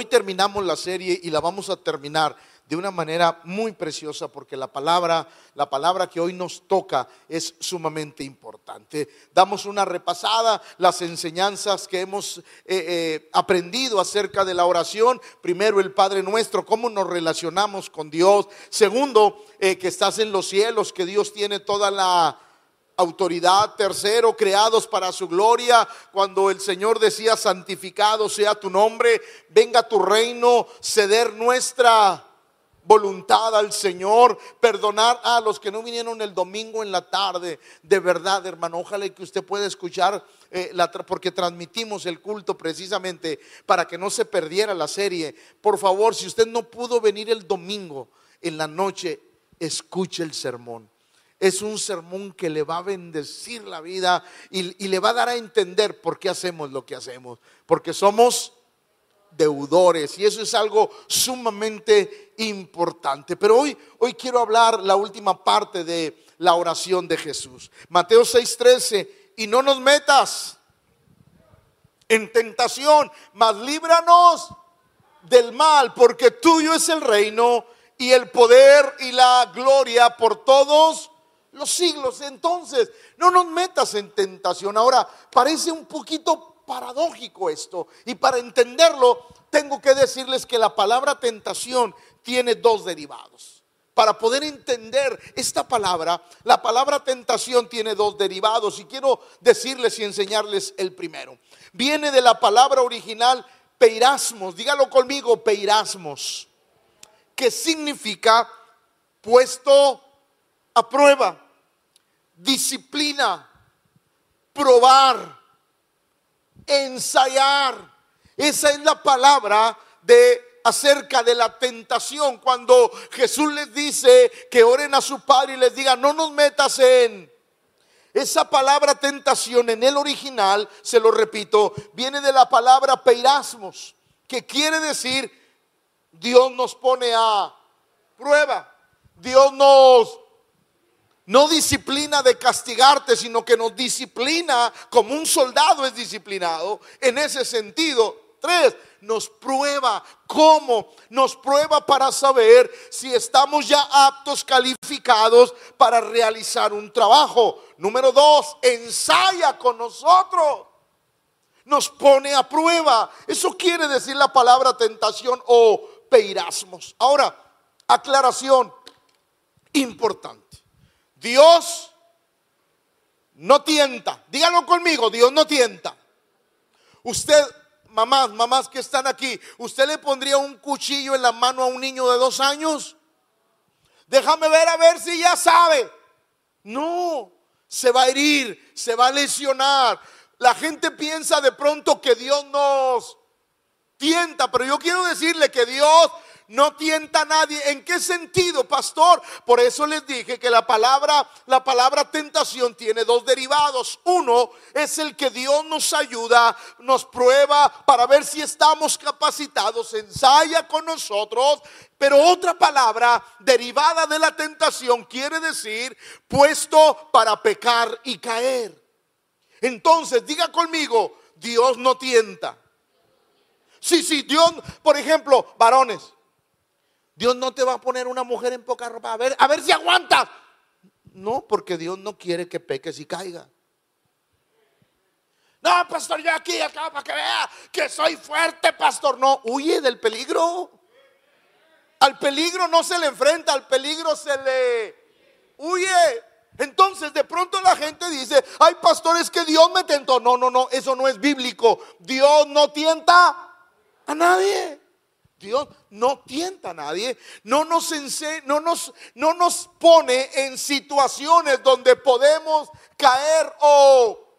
Hoy terminamos la serie y la vamos a terminar de una manera muy preciosa porque la palabra, la palabra que hoy nos toca es sumamente importante. Damos una repasada, las enseñanzas que hemos eh, eh, aprendido acerca de la oración. Primero, el Padre nuestro, cómo nos relacionamos con Dios. Segundo, eh, que estás en los cielos, que Dios tiene toda la autoridad. Tercero, creados para su gloria. Cuando el Señor decía, santificado sea tu nombre, venga tu reino, ceder nuestra voluntad al Señor, perdonar a los que no vinieron el domingo en la tarde. De verdad, hermano, ojalá que usted pueda escuchar, eh, la, porque transmitimos el culto precisamente para que no se perdiera la serie. Por favor, si usted no pudo venir el domingo en la noche, escuche el sermón. Es un sermón que le va a bendecir la vida y, le va a dar a entender por qué hacemos lo que hacemos. Porque somos deudores y eso es algo sumamente importante. Pero hoy, hoy quiero hablar la última parte de la oración de Jesús. Mateo 6:13, y no nos metas en tentación, mas líbranos del mal, porque tuyo es el reino y el poder y la gloria por todos los siglos. Entonces, no nos metas en tentación. Ahora, parece un poquito paradójico esto. Y para entenderlo, tengo que decirles que la palabra tentación tiene dos derivados. Para poder entender esta palabra, la palabra tentación tiene dos derivados y quiero decirles y enseñarles el primero. Viene de la palabra original peirasmos, dígalo conmigo, peirasmos, que significa puesto a prueba, disciplina, probar, ensayar. Esa es la palabra de acerca de la tentación. Cuando Jesús les dice que oren a su Padre y les diga, no nos metas en esa palabra tentación en el original, se lo repito, viene de la palabra peirasmos, que quiere decir Dios nos pone a prueba. Dios nos no disciplina de castigarte, sino que nos disciplina como un soldado es disciplinado. En ese sentido, tres, nos prueba. ¿Cómo? Nos prueba para saber si estamos ya aptos, calificados para realizar un trabajo. Número dos, ensaya con nosotros. Nos pone a prueba. Eso quiere decir la palabra tentación o peirasmos. Ahora, aclaración importante. Dios no tienta. Díganlo conmigo, Dios no tienta. Usted, mamás, mamás que están aquí, ¿usted le pondría un cuchillo en la mano a un niño de dos años? Déjame ver a ver si ya sabe. No, se va a herir, se va a lesionar. La gente piensa de pronto que Dios nos tienta, pero yo quiero decirle que Dios no tienta a nadie. ¿En qué sentido, pastor? Por eso les dije que la palabra, la palabra tentación tiene dos derivados. Uno es el que Dios nos ayuda, nos prueba para ver si estamos capacitados, ensaya con nosotros. Pero otra palabra derivada de la tentación quiere decir puesto para pecar y caer. Entonces, diga conmigo, Dios no tienta. Sí, sí, Dios, por ejemplo, varones, Dios no te va a poner una mujer en poca ropa. A ver, a ver si aguantas. No, porque Dios no quiere que peques y caiga. No, pastor, yo aquí acá para que vea que soy fuerte, pastor. No, huye del peligro. Al peligro no se le enfrenta, al peligro se le huye. Entonces de pronto la gente dice, ay pastor, es que Dios me tentó. No, no, no, eso no es bíblico. Dios no tienta a nadie. Dios no tienta a nadie, no nos, no, nos, no nos pone en situaciones donde podemos caer o...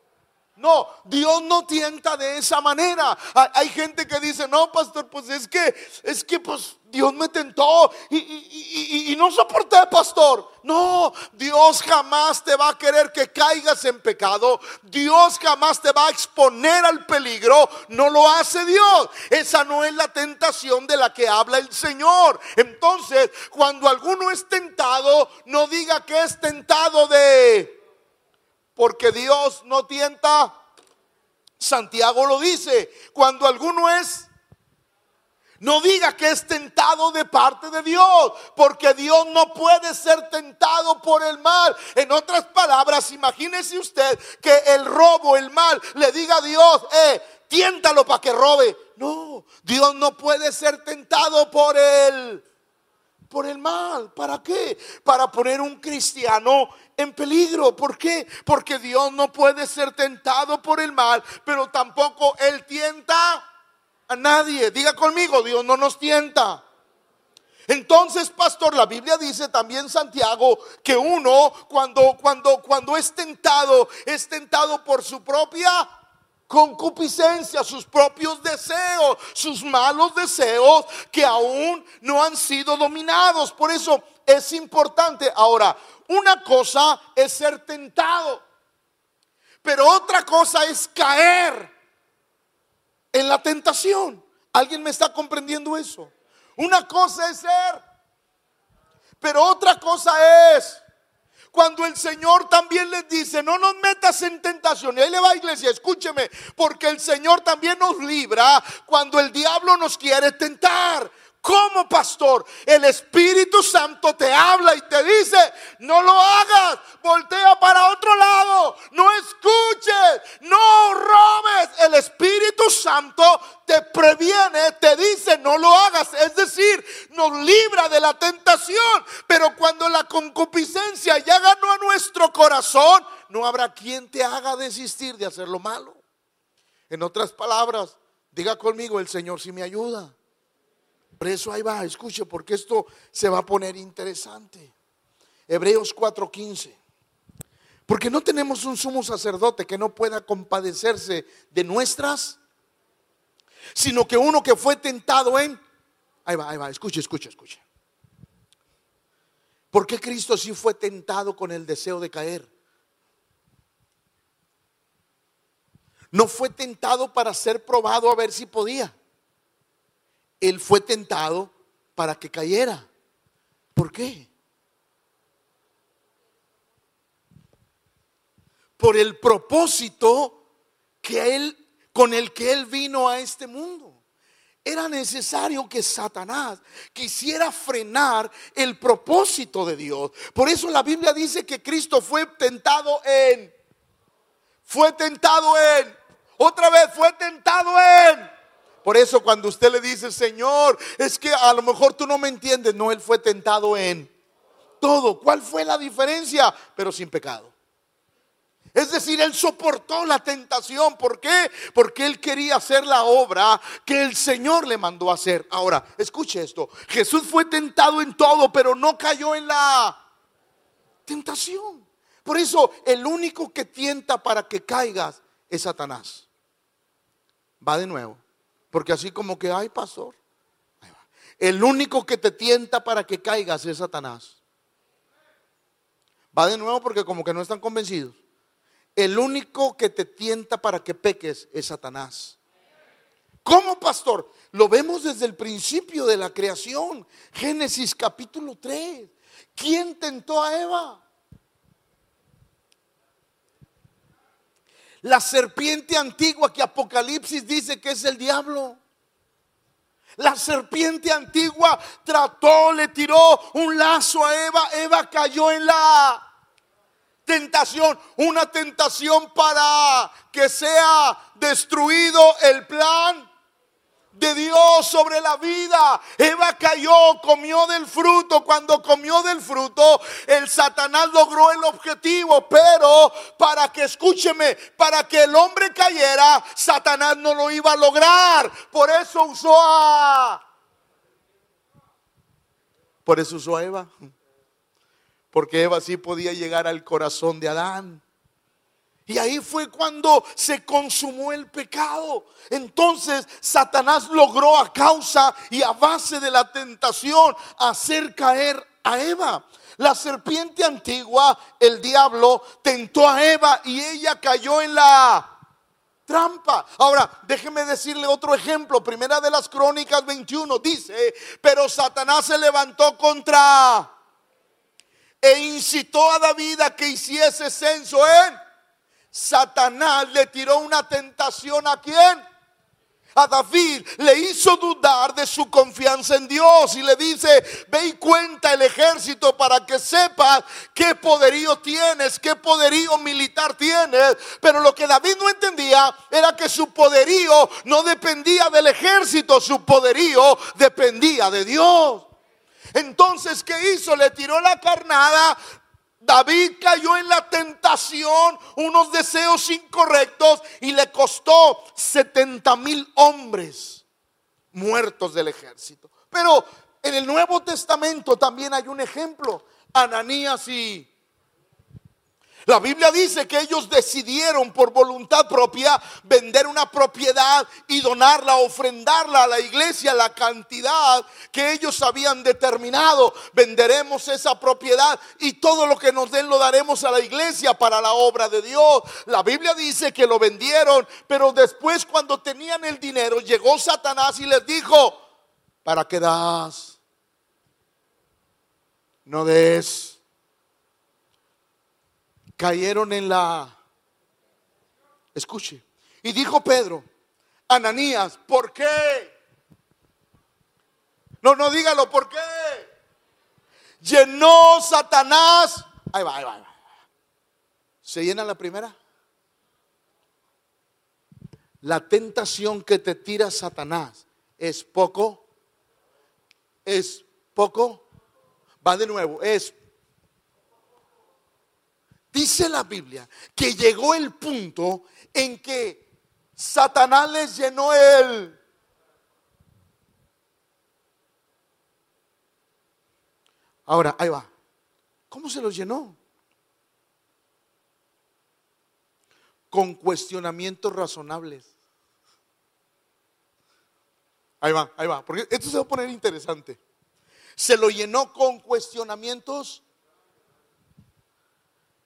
No, Dios no tienta de esa manera. Hay gente que dice, no, pastor, pues es que, es que pues Dios me tentó y, no soporté, pastor. No, Dios jamás te va a querer que caigas en pecado. Dios jamás te va a exponer al peligro. No lo hace Dios. Esa no es la tentación de la que habla el Señor. Entonces, cuando alguno es tentado, no diga que es tentado de... Porque Dios no tienta. Santiago lo dice. Cuando alguno es No diga que es tentado de parte de Dios, porque Dios no puede ser tentado por el mal. En otras palabras, imagínese usted que el robo, el mal, le diga a Dios, eh, tiéntalo para que robe. No, Dios no puede ser tentado por el por el mal. ¿Para qué? Para poner un cristiano en peligro. ¿Por qué? Porque Dios no puede ser tentado por el mal, pero tampoco él tienta a nadie. Diga conmigo, Dios no nos tienta. Entonces, pastor, la Biblia dice también Santiago que uno cuando cuando cuando es tentado, es tentado por su propia concupiscencia, sus propios deseos, sus malos deseos que aún no han sido dominados. Por eso es importante. Ahora, una cosa es ser tentado, pero otra cosa es caer en la tentación. ¿Alguien me está comprendiendo eso? Una cosa es ser, pero otra cosa es cuando el Señor también les dice, no nos metas en tentación. Y ahí le va iglesia, escúcheme, porque el Señor también nos libra cuando el diablo nos quiere tentar. Como pastor, el Espíritu Santo te habla y te dice, no lo hagas, voltea para otro lado, no escuches, no robes. El Espíritu Santo te previene, te dice, no lo hagas. Es decir, nos libra de la tentación. Pero cuando la concupiscencia ya ganó a nuestro corazón, no habrá quien te haga desistir de hacer lo malo. En otras palabras, diga conmigo, el Señor si me ayuda. Por eso ahí va, escuche, porque esto se va a poner interesante. Hebreos 4:15. Porque no tenemos un sumo sacerdote que no pueda compadecerse de nuestras, sino que uno que fue tentado en... Ahí va, ahí va, escuche, escuche, escuche. ¿Por qué Cristo sí fue tentado con el deseo de caer? No fue tentado para ser probado a ver si podía él fue tentado para que cayera. ¿Por qué? Por el propósito que él con el que él vino a este mundo. Era necesario que Satanás quisiera frenar el propósito de Dios. Por eso la Biblia dice que Cristo fue tentado en fue tentado en otra vez fue tentado en por eso cuando usted le dice, Señor, es que a lo mejor tú no me entiendes, no, Él fue tentado en todo. ¿Cuál fue la diferencia? Pero sin pecado. Es decir, Él soportó la tentación. ¿Por qué? Porque Él quería hacer la obra que el Señor le mandó hacer. Ahora, escuche esto. Jesús fue tentado en todo, pero no cayó en la tentación. Por eso, el único que tienta para que caigas es Satanás. Va de nuevo. Porque así como que, ay, pastor. El único que te tienta para que caigas es Satanás. Va de nuevo porque como que no están convencidos. El único que te tienta para que peques es Satanás. ¿Cómo, pastor? Lo vemos desde el principio de la creación. Génesis capítulo 3. ¿Quién tentó a Eva? La serpiente antigua que Apocalipsis dice que es el diablo. La serpiente antigua trató, le tiró un lazo a Eva. Eva cayó en la tentación, una tentación para que sea destruido el plan de Dios sobre la vida. Eva cayó, comió del fruto. Cuando comió del fruto, el Satanás logró el objetivo. Pero para que, escúcheme, para que el hombre cayera, Satanás no lo iba a lograr. Por eso usó a... Por eso usó a Eva. Porque Eva sí podía llegar al corazón de Adán. Y ahí fue cuando se consumó el pecado. Entonces Satanás logró a causa y a base de la tentación hacer caer a Eva. La serpiente antigua, el diablo, tentó a Eva y ella cayó en la trampa. Ahora, déjeme decirle otro ejemplo. Primera de las Crónicas 21 dice, pero Satanás se levantó contra e incitó a David a que hiciese censo en Satanás le tiró una tentación a quién? a David le hizo dudar de su confianza en Dios y le dice, ve y cuenta el ejército para que sepas qué poderío tienes, qué poderío militar tienes. Pero lo que David no entendía era que su poderío no dependía del ejército, su poderío dependía de Dios. Entonces, ¿qué hizo? Le tiró la carnada, David cayó en la tentación, unos deseos incorrectos y le costó 70 mil hombres muertos del ejército. Pero en el Nuevo Testamento también hay un ejemplo, Ananías y la Biblia dice que ellos decidieron por voluntad propia vender una propiedad y donarla, ofrendarla a la iglesia, la cantidad que ellos habían determinado. Venderemos esa propiedad y todo lo que nos den lo daremos a la iglesia para la obra de Dios. La Biblia dice que lo vendieron, pero después cuando tenían el dinero llegó Satanás y les dijo, ¿para qué das? No des cayeron en la... Escuche. Y dijo Pedro, Ananías, ¿por qué? No, no dígalo, ¿por qué? Llenó Satanás. Ahí va, ahí va, va. ¿Se llena la primera? La tentación que te tira Satanás es poco, es poco, va de nuevo, es Dice la Biblia que llegó el punto en que Satanás les llenó el... Ahora, ahí va. ¿Cómo se los llenó? Con cuestionamientos razonables. Ahí va, ahí va. Porque esto se va a poner interesante. Se lo llenó con cuestionamientos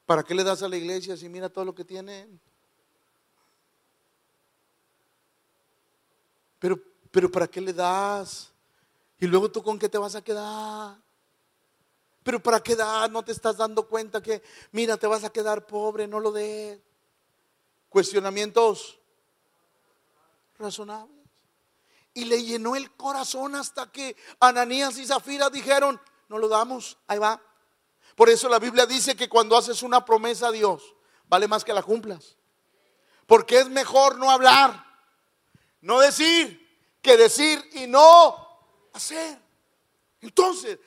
¿Para qué le das a la iglesia si mira todo lo que tiene? Pero, pero ¿para qué le das? Y luego tú con qué te vas a quedar? Pero ¿para qué das? No te estás dando cuenta que, mira, te vas a quedar pobre, no lo des. Cuestionamientos razonables. Y le llenó el corazón hasta que Ananías y Zafira dijeron, no lo damos, ahí va. Por eso la Biblia dice que cuando haces una promesa a Dios, vale más que la cumplas. Porque es mejor no hablar, no decir, que decir y no hacer. Entonces,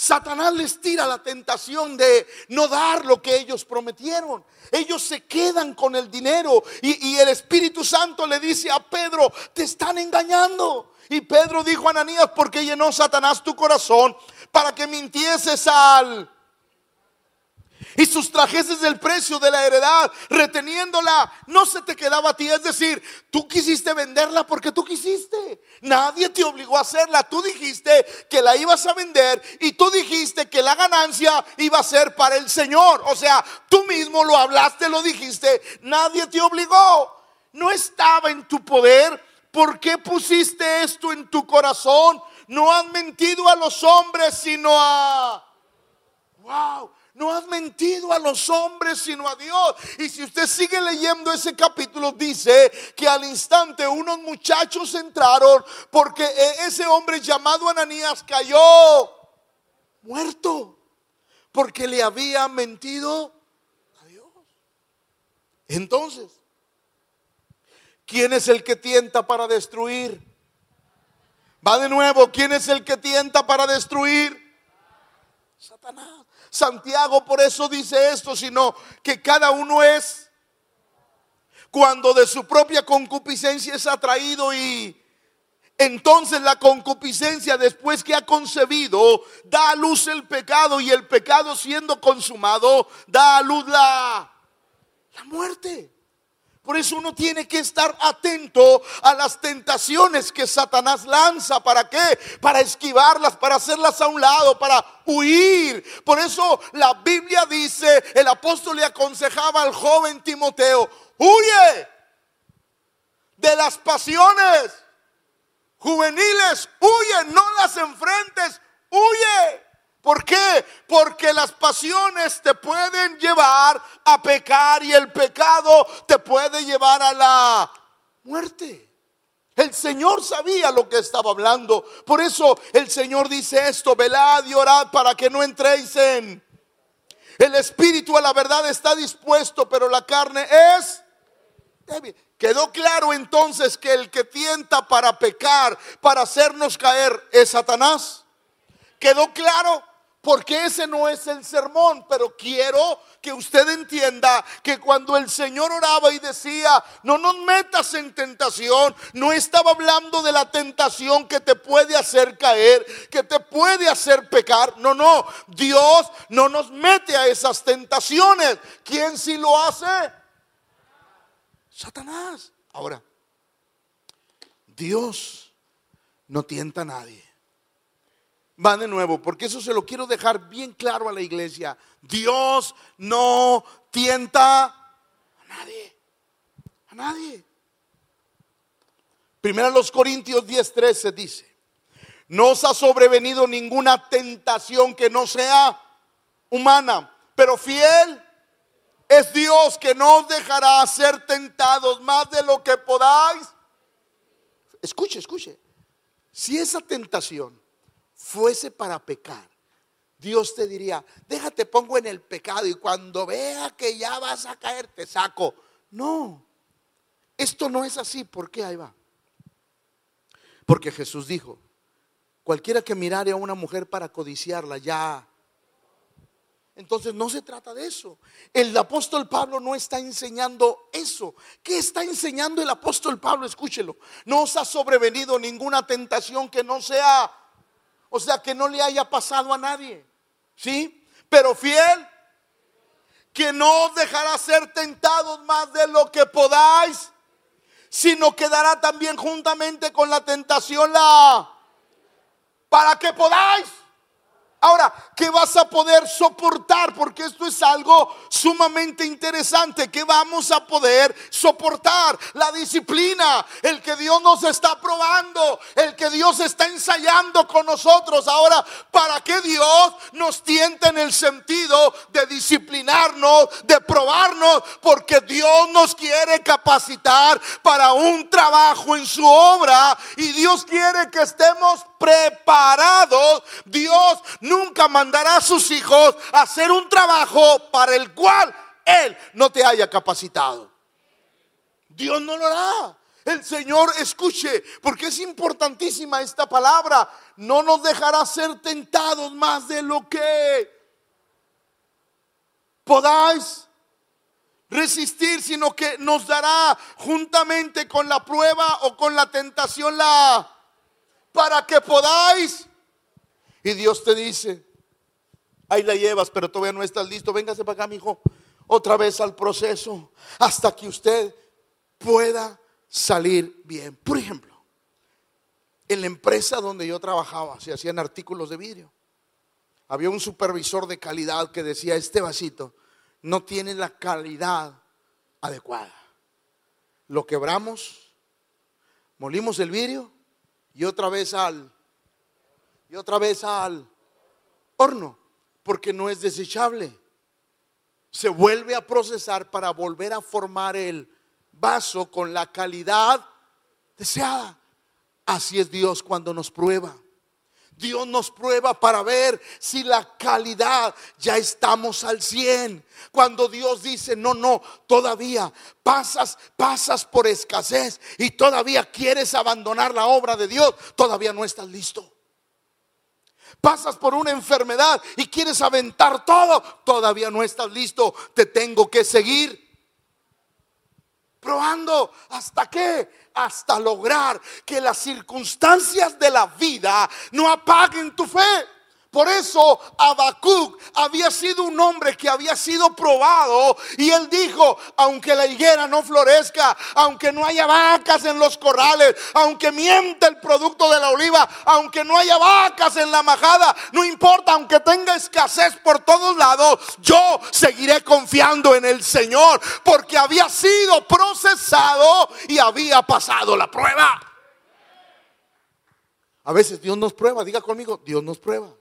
Satanás les tira la tentación de no dar lo que ellos prometieron. Ellos se quedan con el dinero y, el Espíritu Santo le dice a Pedro, te están engañando. Y Pedro dijo a Ananías, porque llenó Satanás tu corazón para que mintieses al y sustrajeses el precio de la heredad, reteniéndola, no se te quedaba a ti. Es decir, tú quisiste venderla porque tú quisiste. Nadie te obligó a hacerla. Tú dijiste que la ibas a vender y tú dijiste que la ganancia iba a ser para el Señor. O sea, tú mismo lo hablaste, lo dijiste. Nadie te obligó. No estaba en tu poder. ¿Por qué pusiste esto en tu corazón? No has mentido a los hombres, sino a... ¡Wow! No has mentido a los hombres, sino a Dios. Y si usted sigue leyendo ese capítulo, dice que al instante unos muchachos entraron porque e, ese hombre llamado Ananías cayó muerto porque le había mentido a Dios. Entonces, ¿quién es el que tienta para destruir? Va de nuevo, ¿quién es el que tienta para destruir? Satanás. Santiago por eso dice esto, sino que cada uno es cuando de su propia concupiscencia es atraído y entonces la concupiscencia después que ha concebido da a luz el pecado y el pecado siendo consumado da a luz la, la muerte. Por eso uno tiene que estar atento a las tentaciones que Satanás lanza. ¿Para qué? Para esquivarlas, para hacerlas a un lado, para huir. Por eso la Biblia dice, el apóstol le aconsejaba al joven Timoteo, huye de las pasiones juveniles, huye, no las enfrentes, huye. ¿Por qué? Porque las pasiones te pueden llevar a pecar y el pecado te puede llevar a la muerte. El Señor sabía lo que estaba hablando. Por eso el Señor dice esto, velad y orad para que no entréis en... El espíritu a la verdad está dispuesto, pero la carne es débil. Quedó claro entonces que el que tienta para pecar, para hacernos caer, es Satanás. Quedó claro porque ese no es el sermón, pero quiero que usted entienda que cuando el Señor oraba y decía, no nos metas en tentación, no estaba hablando de la tentación que te puede hacer caer, que te puede hacer pecar. No, no, Dios no nos mete a esas tentaciones. ¿Quién sí lo hace? Satanás. Ahora, Dios no tienta a nadie. Va de nuevo, porque eso se lo quiero dejar bien claro a la iglesia. Dios no tienta a nadie. A nadie. Primero los Corintios 10:13 dice, no os ha sobrevenido ninguna tentación que no sea humana, pero fiel es Dios que no os dejará ser tentados más de lo que podáis. Escuche, escuche. Si esa tentación fuese para pecar, Dios te diría, déjate pongo en el pecado y cuando vea que ya vas a caer te saco. No, esto no es así. ¿Por qué? Ahí va. Porque Jesús dijo, cualquiera que mirare a una mujer para codiciarla ya entonces no se trata de eso. El apóstol Pablo no está enseñando eso. ¿Qué está enseñando el apóstol Pablo? Escúchelo. No os ha sobrevenido ninguna tentación que no sea, o sea, que no le haya pasado a nadie. ¿Sí? Pero fiel, que no os dejará ser tentados más de lo que podáis, sino que dará también juntamente con la tentación la... Para que podáis Ahora, ¿qué vas a poder soportar? Porque esto es algo sumamente interesante. ¿Qué vamos a poder soportar? La disciplina, el que Dios nos está probando, el que Dios está ensayando con nosotros. Ahora, ¿para qué Dios nos tienta en el sentido de disciplinarnos, de probarnos? Porque Dios nos quiere capacitar para un trabajo en su obra y Dios quiere que estemos preparados. Dios nunca mandará a sus hijos a hacer un trabajo para el cual Él no te haya capacitado. Dios no lo hará. El Señor escuche, porque es importantísima esta palabra. No nos dejará ser tentados más de lo que podáis resistir, sino que nos dará juntamente con la prueba o con la tentación la para que podáis y Dios te dice, ahí la llevas, pero todavía no estás listo. Véngase para acá, mi hijo. Otra vez al proceso hasta que usted pueda salir bien. Por ejemplo, en la empresa donde yo trabajaba se hacían artículos de vidrio. Había un supervisor de calidad que decía, este vasito no tiene la calidad adecuada. Lo quebramos, molimos el vidrio y otra vez al y otra vez al horno, porque no es desechable. Se vuelve a procesar para volver a formar el vaso con la calidad deseada. Así es Dios cuando nos prueba. Dios nos prueba para ver si la calidad ya estamos al 100. Cuando Dios dice, no, no, todavía pasas, pasas por escasez y todavía quieres abandonar la obra de Dios, todavía no estás listo pasas por una enfermedad y quieres aventar todo, todavía no estás listo, te tengo que seguir probando hasta qué, hasta lograr que las circunstancias de la vida no apaguen tu fe. Por eso Habacuc había sido un hombre que había sido probado y él dijo, aunque la higuera no florezca, aunque no haya vacas en los corrales, aunque miente el producto de la oliva, aunque no haya vacas en la majada, no importa, aunque tenga escasez por todos lados, yo seguiré confiando en el Señor porque había sido procesado y había pasado la prueba. A veces Dios nos prueba, diga conmigo, Dios nos prueba.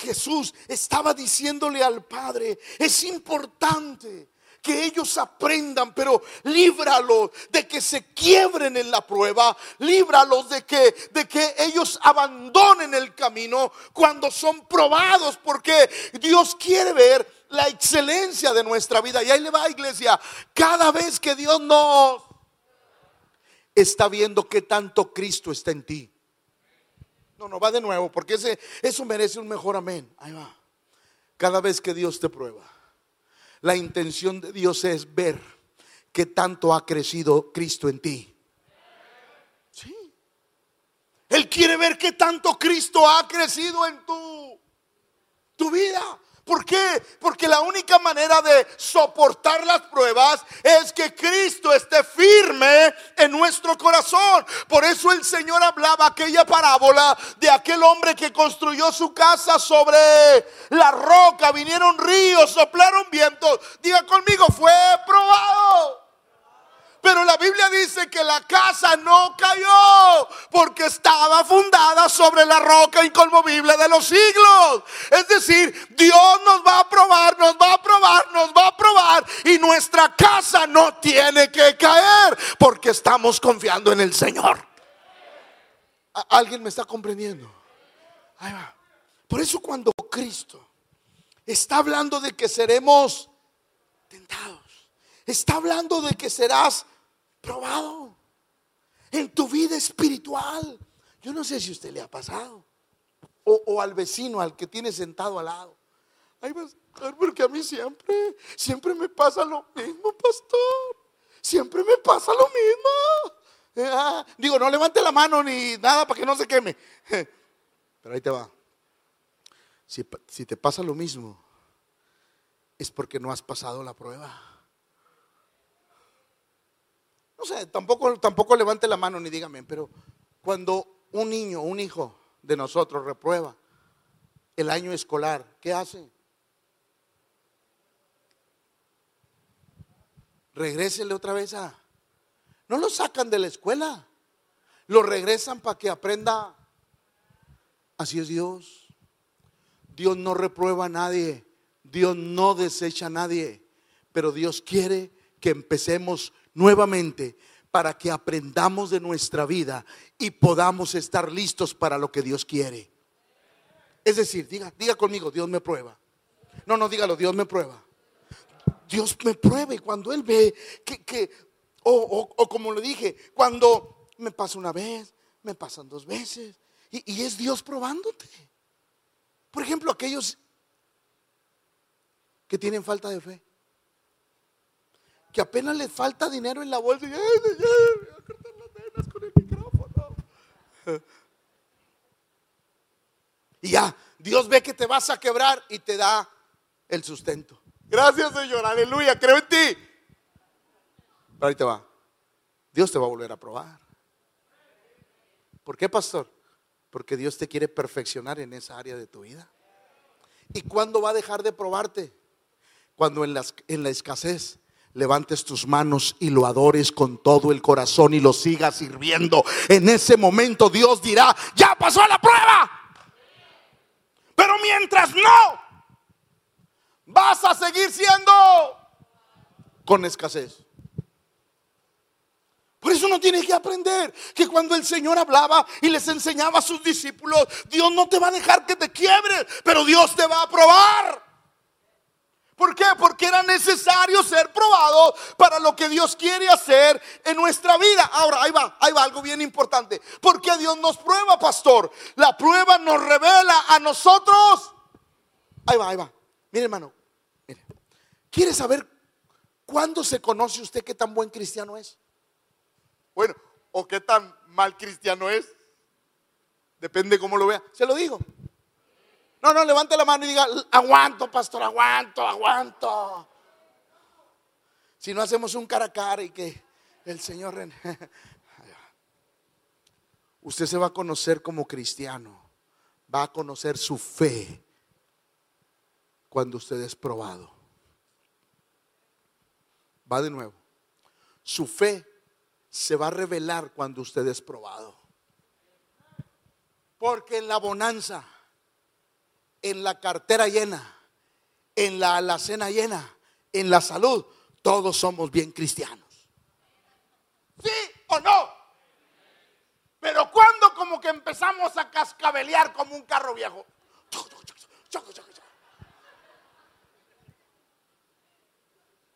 Jesús estaba diciéndole al Padre, es importante que ellos aprendan, pero líbralos de que se quiebren en la prueba, líbralos de que, de que ellos abandonen el camino cuando son probados, porque Dios quiere ver la excelencia de nuestra vida. Y ahí le va, iglesia, cada vez que Dios nos está viendo que tanto Cristo está en ti. No, no, va de nuevo, porque ese, eso merece un mejor amén. Ahí va. Cada vez que Dios te prueba, la intención de Dios es ver que tanto ha crecido Cristo en ti. Sí. Él quiere ver que tanto Cristo ha crecido en tu, tu vida. ¿Por qué? Porque la única manera de soportar las pruebas es que Cristo esté firme en nuestro corazón. Por eso el Señor hablaba aquella parábola de aquel hombre que construyó su casa sobre la roca. Vinieron ríos, soplaron vientos. Diga conmigo, fue probado. Pero la Biblia dice que la casa no cayó porque estaba fundada sobre la roca inconmovible de los siglos. Es decir, Dios nos va a probar, nos va a probar, nos va a probar y nuestra casa no tiene que caer porque estamos confiando en el Señor. ¿Alguien me está comprendiendo? Por eso cuando Cristo está hablando de que seremos tentados, está hablando de que serás probado en tu vida espiritual. Yo no sé si a usted le ha pasado. O, al vecino, al que tiene sentado al lado. Ay, porque a mí siempre, siempre me pasa lo mismo, pastor. Siempre me pasa lo mismo. Eh, ah, digo, no levante la mano ni nada para que no se queme. Pero ahí te va. Si te pasa lo mismo, es porque no has pasado la prueba. No sé, tampoco, tampoco levante la mano ni dígame, pero cuando un niño, un hijo de nosotros reprueba el año escolar, ¿qué hace? Regrésele otra vez a... No lo sacan de la escuela, lo regresan para que aprenda. Así es Dios. Dios no reprueba a nadie, Dios no desecha a nadie, pero Dios quiere que empecemos nuevamente para que aprendamos de nuestra vida y podamos estar listos para lo que Dios quiere. Es decir, diga, diga conmigo, Dios me prueba. No, no, dígalo, Dios me prueba. Dios me prueba cuando Él ve que, o, como le dije, cuando me pasa una vez, me pasan dos veces, y, y es Dios probándote. Por ejemplo, aquellos que tienen falta de fe que apenas le falta dinero en la bolsa y, ay, voy a cortar las venas con el micrófono. Y ya, Dios ve que te vas a quebrar y te da el sustento. Gracias, Señor, aleluya, creo en ti. Pero ahí te va. Dios te va a volver a probar. ¿Por qué, pastor? Porque Dios te quiere perfeccionar en esa área de tu vida. ¿Y cuándo va a dejar de probarte? Cuando en, las, en la escasez levantes tus manos y lo adores con todo el corazón y lo sigas sirviendo. En ese momento Dios dirá, ya pasó la prueba. Pero mientras no, vas a seguir siendo con escasez. Por eso no tienes que aprender que cuando el Señor hablaba y les enseñaba a sus discípulos, Dios no te va a dejar que te quiebres, pero Dios te va a probar. ¿Por qué? Porque era necesario ser probado para lo que Dios quiere hacer en nuestra vida. Ahora, ahí va, ahí va algo bien importante. ¿Por qué Dios nos prueba, pastor? La prueba nos revela a nosotros. Ahí va, ahí va. Mire, hermano. Mire. ¿Quiere saber cuándo se conoce usted qué tan buen cristiano es? Bueno, o qué tan mal cristiano es. Depende cómo lo vea. Se lo digo. No, no, levante la mano y diga, aguanto, pastor, aguanto, aguanto. Si no hacemos un cara a cara y que el Señor... Usted se va a conocer como cristiano, va a conocer su fe cuando usted es probado. Va de nuevo. Su fe se va a revelar cuando usted es probado. Porque en la bonanza en la cartera llena, en la alacena llena, en la salud. todos somos bien cristianos. ¿Sí o no? Pero cuando como que empezamos a cascabelear como un carro viejo.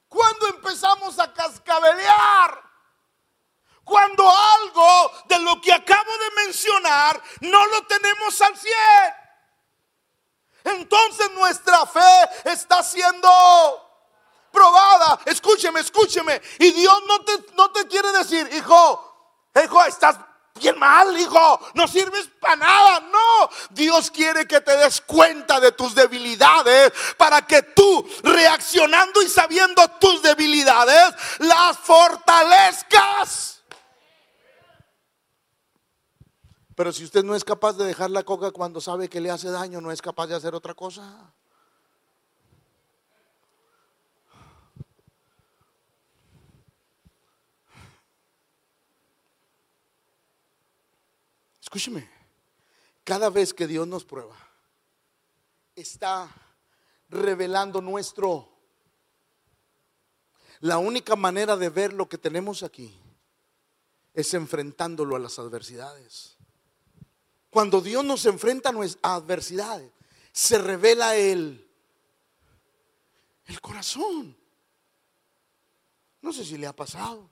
Cuando empezamos a cascabelear. Cuando algo de lo que acabo de mencionar no lo tenemos al 100. Entonces nuestra fe está siendo probada. Escúcheme, escúcheme. Y Dios no te, no te quiere decir, hijo, hijo, estás bien mal, hijo, no sirves para nada. No, Dios quiere que te des cuenta de tus debilidades para que tú, reaccionando y sabiendo tus debilidades, las fortalezcas. Pero si usted no es capaz de dejar la coca cuando sabe que le hace daño, no es capaz de hacer otra cosa. Escúcheme, cada vez que Dios nos prueba, está revelando nuestro... La única manera de ver lo que tenemos aquí es enfrentándolo a las adversidades. Cuando Dios nos enfrenta a adversidades, se revela el, el corazón. No sé si le ha pasado.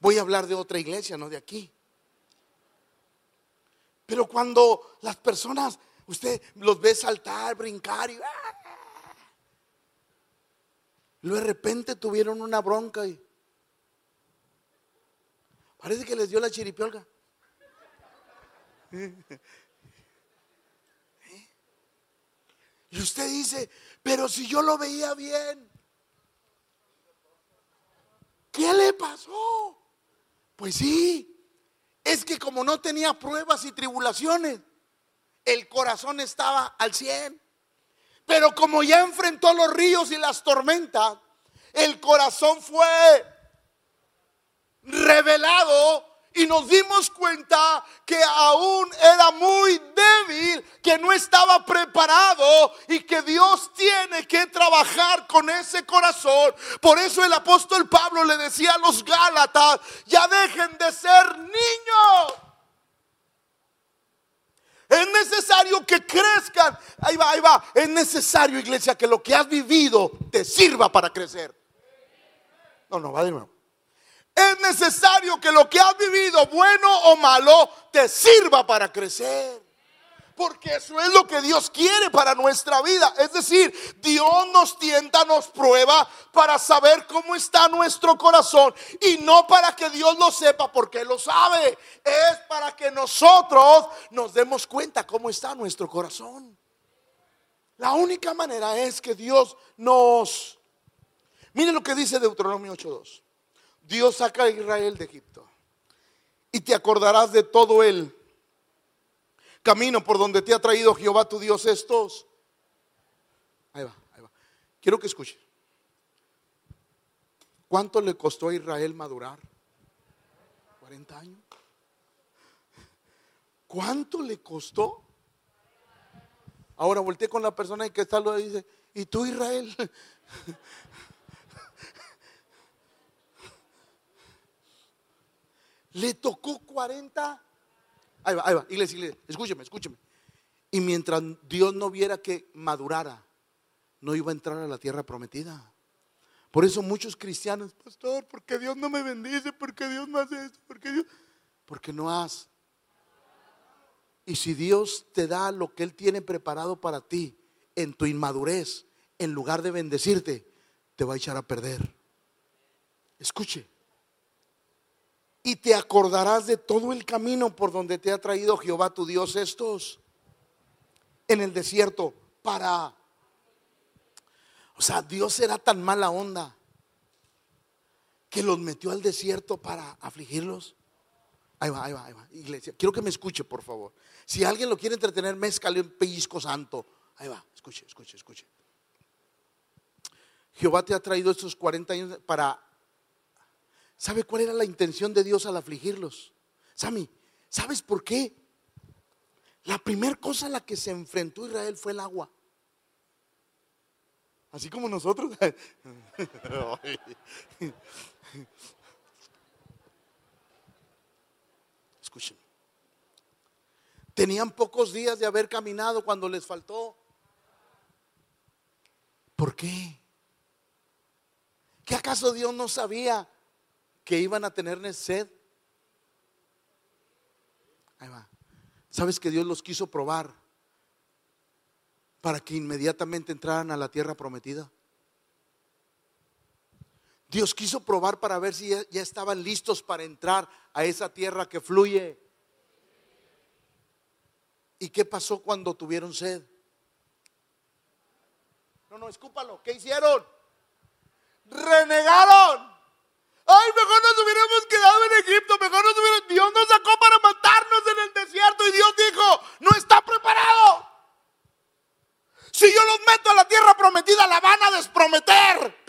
Voy a hablar de otra iglesia, no de aquí. Pero cuando las personas, usted los ve saltar, brincar y... ¡ah! Luego de repente tuvieron una bronca y parece que les dio la chiripiolga. Y usted dice, pero si yo lo veía bien, ¿qué le pasó? Pues sí, es que como no tenía pruebas y tribulaciones, el corazón estaba al 100. Pero como ya enfrentó los ríos y las tormentas, el corazón fue revelado y nos dimos cuenta que aún era muy débil, que no estaba preparado y que Dios tiene que trabajar con ese corazón. Por eso el apóstol Pablo le decía a los Gálatas, ya dejen de ser niños. Es necesario que crezcan. Ahí va, ahí va. Es necesario, iglesia, que lo que has vivido te sirva para crecer. No, no, va de nuevo. Es necesario que lo que has vivido, bueno o malo, te sirva para crecer. Porque eso es lo que Dios quiere para nuestra vida. Es decir, Dios nos tienta, nos prueba para saber cómo está nuestro corazón. Y no para que Dios lo sepa porque lo sabe. Es para que nosotros nos demos cuenta cómo está nuestro corazón. La única manera es que Dios nos... Miren lo que dice Deuteronomio 8.2. Dios saca a Israel de Egipto. Y te acordarás de todo el camino por donde te ha traído Jehová tu Dios estos. Ahí va, ahí va. Quiero que escuche. ¿Cuánto le costó a Israel madurar? 40 años. ¿Cuánto le costó? Ahora volteé con la persona que está lo dice, ¿y tú Israel? Le tocó 40. Ahí va, ahí va, iglesia, iglesia, escúcheme, escúcheme. Y mientras Dios no viera que madurara, no iba a entrar a la tierra prometida. Por eso muchos cristianos, pastor, porque Dios no me bendice, porque Dios no hace esto, porque Dios, porque no has. Y si Dios te da lo que Él tiene preparado para ti en tu inmadurez, en lugar de bendecirte, te va a echar a perder. Escuche, y te acordarás de todo el camino por donde te ha traído Jehová tu Dios estos en el desierto para... O sea, Dios era tan mala onda que los metió al desierto para afligirlos. Ahí va, ahí va, ahí va. Iglesia, quiero que me escuche, por favor. Si alguien lo quiere entretener, mézcale un pellizco santo. Ahí va, escuche, escuche, escuche. Jehová te ha traído estos 40 años para ¿Sabe cuál era la intención de Dios al afligirlos? Sami, ¿sabes por qué? La primera cosa a la que se enfrentó Israel fue el agua. Así como nosotros. Escuchen. Tenían pocos días de haber caminado cuando les faltó. ¿Por qué? ¿Qué acaso Dios no sabía que iban a tener sed? Ahí va. ¿Sabes que Dios los quiso probar para que inmediatamente entraran a la tierra prometida? Dios quiso probar para ver si ya, estaban listos para entrar a esa tierra que fluye. ¿Y qué pasó cuando tuvieron sed? No, no, escúpalo. ¿Qué hicieron? Renegaron. Ay, mejor nos hubiéramos quedado en Egipto, mejor nos hubiéramos... Dios nos sacó para matarnos en el desierto y Dios dijo, no está preparado. Si yo los meto a la tierra prometida, la van a desprometer.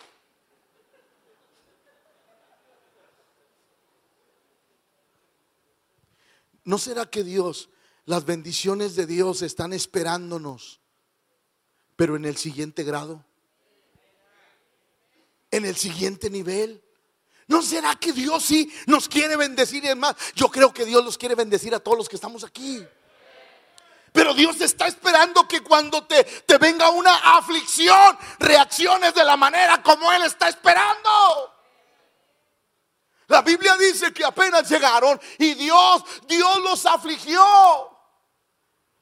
¿No será que Dios, las bendiciones de Dios están esperándonos, pero en el siguiente grado? En el siguiente nivel. ¿No será que Dios sí nos quiere bendecir? Es más, yo creo que Dios los quiere bendecir a todos los que estamos aquí. Pero Dios está esperando que cuando te, te venga una aflicción, reacciones de la manera como Él está esperando. La Biblia dice que apenas llegaron y Dios, Dios los afligió.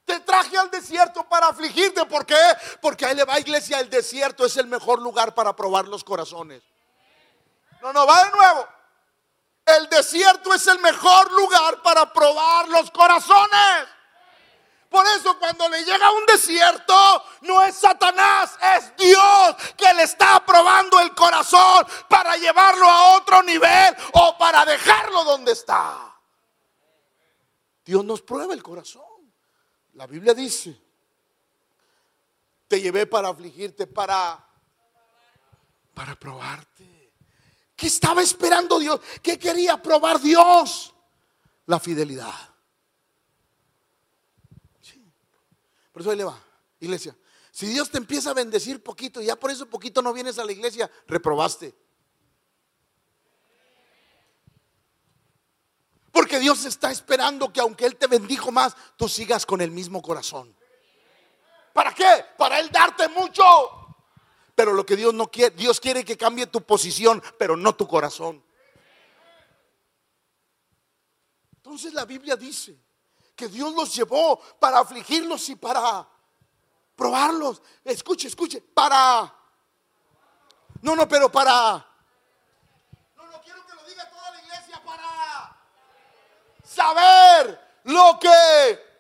Te traje al desierto para afligirte. ¿Por qué? Porque ahí le va iglesia. El desierto es el mejor lugar para probar los corazones. No, no, va de nuevo. El desierto es el mejor lugar para probar los corazones. Por eso cuando le llega un desierto, no es Satanás, es Dios que le está probando el corazón para llevarlo a otro nivel o para dejarlo donde está. Dios nos prueba el corazón. La Biblia dice, te llevé para afligirte, para, para probarte. ¿Qué estaba esperando Dios? ¿Qué quería probar Dios? La fidelidad. Por eso ahí le va, iglesia. Si Dios te empieza a bendecir poquito y ya por eso poquito no vienes a la iglesia, reprobaste. Porque Dios está esperando que aunque Él te bendijo más, tú sigas con el mismo corazón. ¿Para qué? Para Él darte mucho. Pero lo que Dios no quiere, Dios quiere que cambie tu posición, pero no tu corazón. Entonces la Biblia dice que Dios los llevó para afligirlos y para probarlos. Escuche, escuche, para... No, no, pero para... No, no quiero que lo diga toda la iglesia, para saber lo que...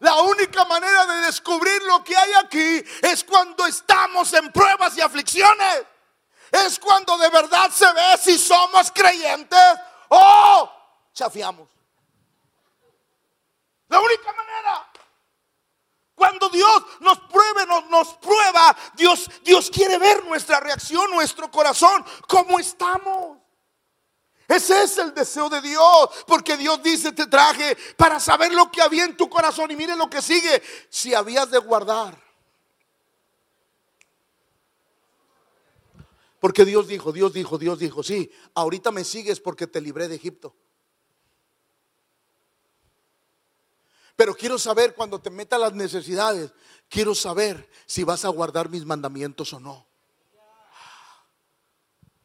La única manera de descubrir lo que hay aquí es cuando estamos en pruebas y aflicciones. Es cuando de verdad se ve si somos creyentes o chafiamos. La única manera. Cuando Dios nos pruebe, nos, nos prueba, Dios, Dios quiere ver nuestra reacción, nuestro corazón, cómo estamos. Ese es el deseo de Dios, porque Dios dice, te traje para saber lo que había en tu corazón. Y mire lo que sigue, si habías de guardar. Porque Dios dijo, Dios dijo, Dios dijo, sí, ahorita me sigues porque te libré de Egipto. Pero quiero saber cuando te meta las necesidades, quiero saber si vas a guardar mis mandamientos o no.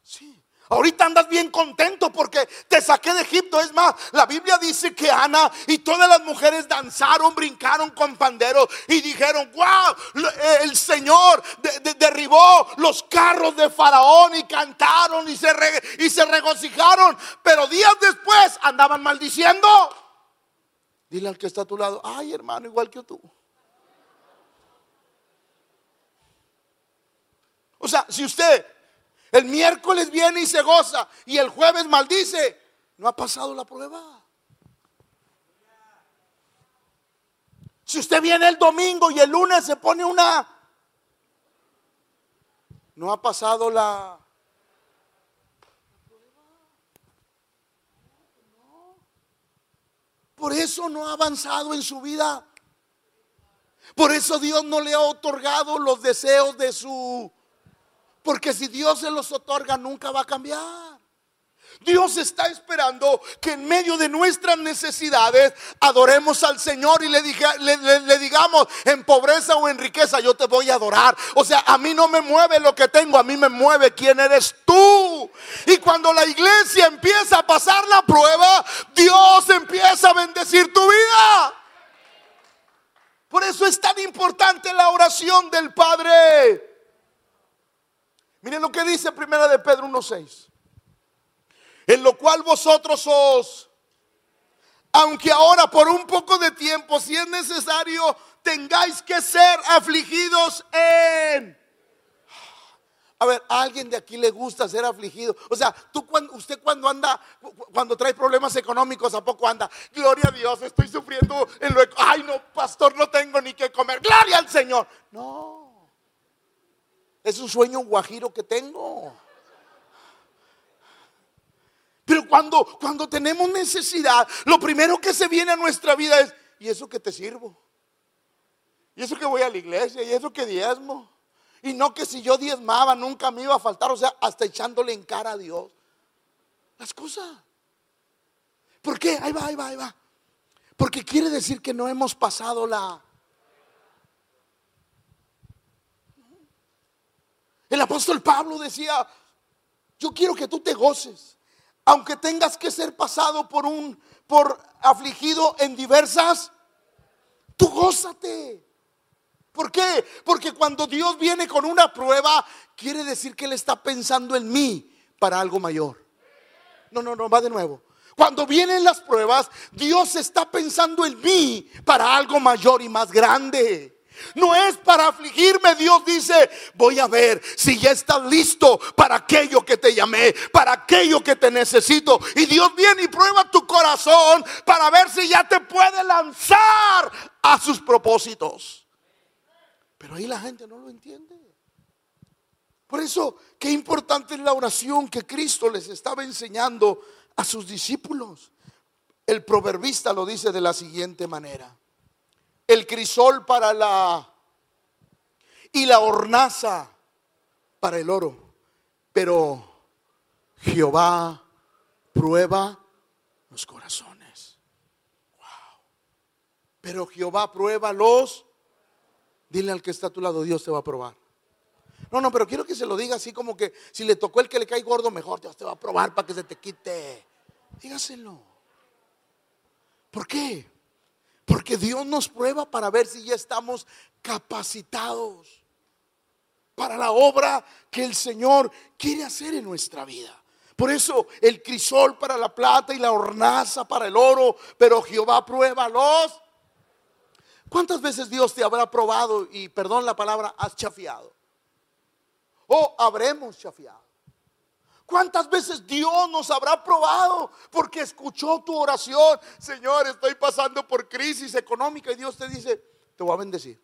Sí. Ahorita andas bien contento porque te saqué de Egipto. Es más, la Biblia dice que Ana y todas las mujeres danzaron, brincaron con panderos y dijeron, wow, eh, el Señor derribó los carros de Faraón y cantaron y se, y se regocijaron. Pero días después andaban maldiciendo. Dile al que está a tu lado, ay hermano, igual que tú. O sea, si usted el miércoles viene y se goza y el jueves maldice, no ha pasado la prueba. Si usted viene el domingo y el lunes se pone una, no ha pasado la, Por eso no ha avanzado en su vida. Por eso Dios no le ha otorgado los deseos de su... Porque si Dios se los otorga, nunca va a cambiar. Dios está esperando que en medio de nuestras necesidades adoremos al Señor y le, le, digamos en pobreza o en riqueza, yo te voy a adorar. O sea, a mí no me mueve lo que tengo, a mí me mueve quién eres tú. Y cuando la iglesia empieza a pasar la prueba, Dios empieza a bendecir tu vida. Por eso es tan importante la oración del Padre. Miren lo que dice Primera de Pedro 1.6 en lo cual vosotros os, aunque ahora por un poco de tiempo, si es necesario, tengáis que ser afligidos en... A ver, ¿a alguien de aquí le gusta ser afligido? O sea, tú cuando, usted cuando anda, cuando trae problemas económicos, ¿a poco anda? Gloria a Dios, estoy sufriendo en lo... Ay, no, pastor, no tengo ni que comer. Gloria al Señor. No. Es un sueño guajiro que tengo. Pero cuando, cuando tenemos necesidad, lo primero que se viene a nuestra vida es, ¿y eso que te sirvo? ¿Y eso que voy a la iglesia? ¿Y eso que diezmo? Y no que si yo diezmaba nunca me iba a faltar, o sea, hasta echándole en cara a Dios. Las cosas. ¿Por qué? Ahí va, ahí va, ahí va. Porque quiere decir que no hemos pasado la... El apóstol Pablo decía, yo quiero que tú te goces aunque tengas que ser pasado por un por afligido en diversas, tú gózate. ¿Por qué? Porque cuando Dios viene con una prueba, quiere decir que Él está pensando en mí para algo mayor. No, no, no, va de nuevo. Cuando vienen las pruebas, Dios está pensando en mí para algo mayor y más grande. No es para afligirme. Dios dice, voy a ver si ya estás listo para aquello que te llamé, para aquello que te necesito. Y Dios viene y prueba tu corazón para ver si ya te puede lanzar a sus propósitos. Pero ahí la gente no lo entiende. Por eso, qué importante es la oración que Cristo les estaba enseñando a sus discípulos. El proverbista lo dice de la siguiente manera el crisol para la y la hornaza para el oro. Pero Jehová prueba los corazones. Wow. Pero Jehová prueba los. Dile al que está a tu lado, Dios te va a probar. No, no, pero quiero que se lo diga así como que si le tocó el que le cae gordo, mejor Dios te va a probar para que se te quite. Dígaselo. ¿Por qué? Porque Dios nos prueba para ver si ya estamos capacitados para la obra que el Señor quiere hacer en nuestra vida. Por eso el crisol para la plata y la hornaza para el oro, pero Jehová prueba los. ¿Cuántas veces Dios te habrá probado y, perdón la palabra, has chafiado? O habremos chafiado. ¿Cuántas veces Dios nos habrá probado porque escuchó tu oración? Señor, estoy pasando por crisis económica y Dios te dice, te voy a bendecir.